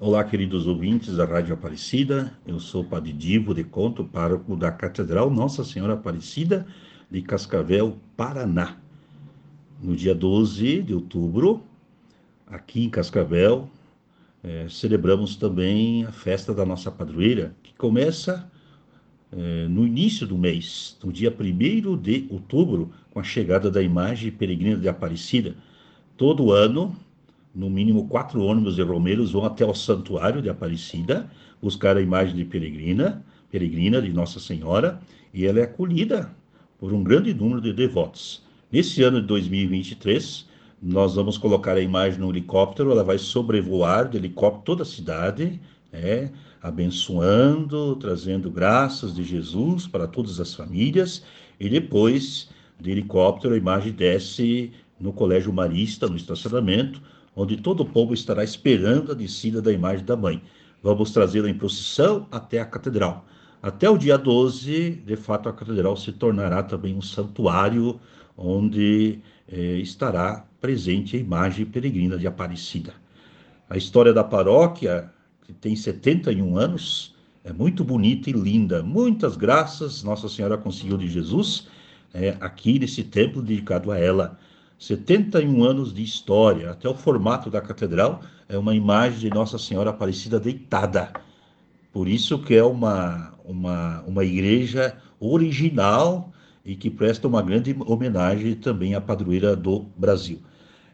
Olá, queridos ouvintes da Rádio Aparecida. Eu sou o Padre Divo de Conto, pároco da Catedral Nossa Senhora Aparecida de Cascavel, Paraná. No dia 12 de outubro, aqui em Cascavel, é, celebramos também a festa da nossa padroeira, que começa é, no início do mês, no dia 1 de outubro, com a chegada da imagem peregrina de Aparecida. Todo ano, no mínimo quatro ônibus de romeiros vão até o santuário de Aparecida buscar a imagem de peregrina, peregrina de Nossa Senhora, e ela é acolhida por um grande número de devotos. Nesse ano de 2023, nós vamos colocar a imagem no helicóptero, ela vai sobrevoar de helicóptero toda a cidade, né, abençoando, trazendo graças de Jesus para todas as famílias, e depois de helicóptero a imagem desce no Colégio Marista, no estacionamento, onde todo o povo estará esperando a descida da imagem da mãe. Vamos trazê-la em procissão até a catedral. Até o dia 12, de fato, a catedral se tornará também um santuário onde eh, estará presente a imagem peregrina de Aparecida. A história da paróquia, que tem 71 anos, é muito bonita e linda. Muitas graças Nossa Senhora conseguiu de Jesus é, aqui nesse templo dedicado a ela. 71 anos de história, até o formato da catedral é uma imagem de Nossa Senhora Aparecida deitada. Por isso que é uma, uma, uma igreja original e que presta uma grande homenagem também à padroeira do Brasil.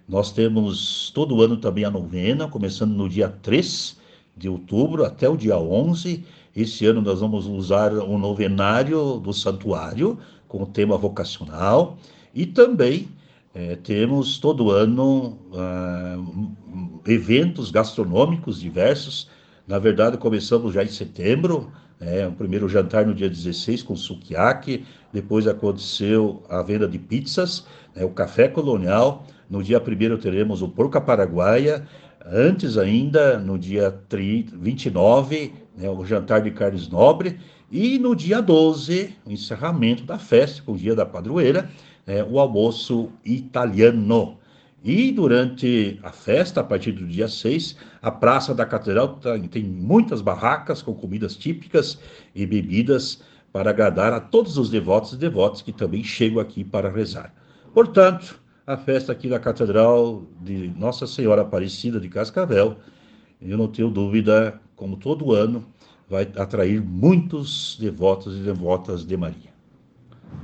Nós temos todo ano também a novena, começando no dia 3 de outubro até o dia 11. Esse ano nós vamos usar o novenário do santuário com o tema vocacional e também é, temos todo ano uh, eventos gastronômicos diversos. Na verdade, começamos já em setembro, é, o primeiro jantar no dia 16 com sukiyaki, depois aconteceu a venda de pizzas, né, o café colonial. No dia 1 teremos o porco paraguaia. Antes ainda, no dia 30, 29, né, o jantar de carnes nobre. E no dia 12, o encerramento da festa, com o dia da padroeira é, o almoço italiano. E durante a festa, a partir do dia 6, a Praça da Catedral tem muitas barracas com comidas típicas e bebidas para agradar a todos os devotos e devotas que também chegam aqui para rezar. Portanto, a festa aqui da Catedral de Nossa Senhora Aparecida de Cascavel, eu não tenho dúvida, como todo ano, vai atrair muitos devotos e devotas de Maria.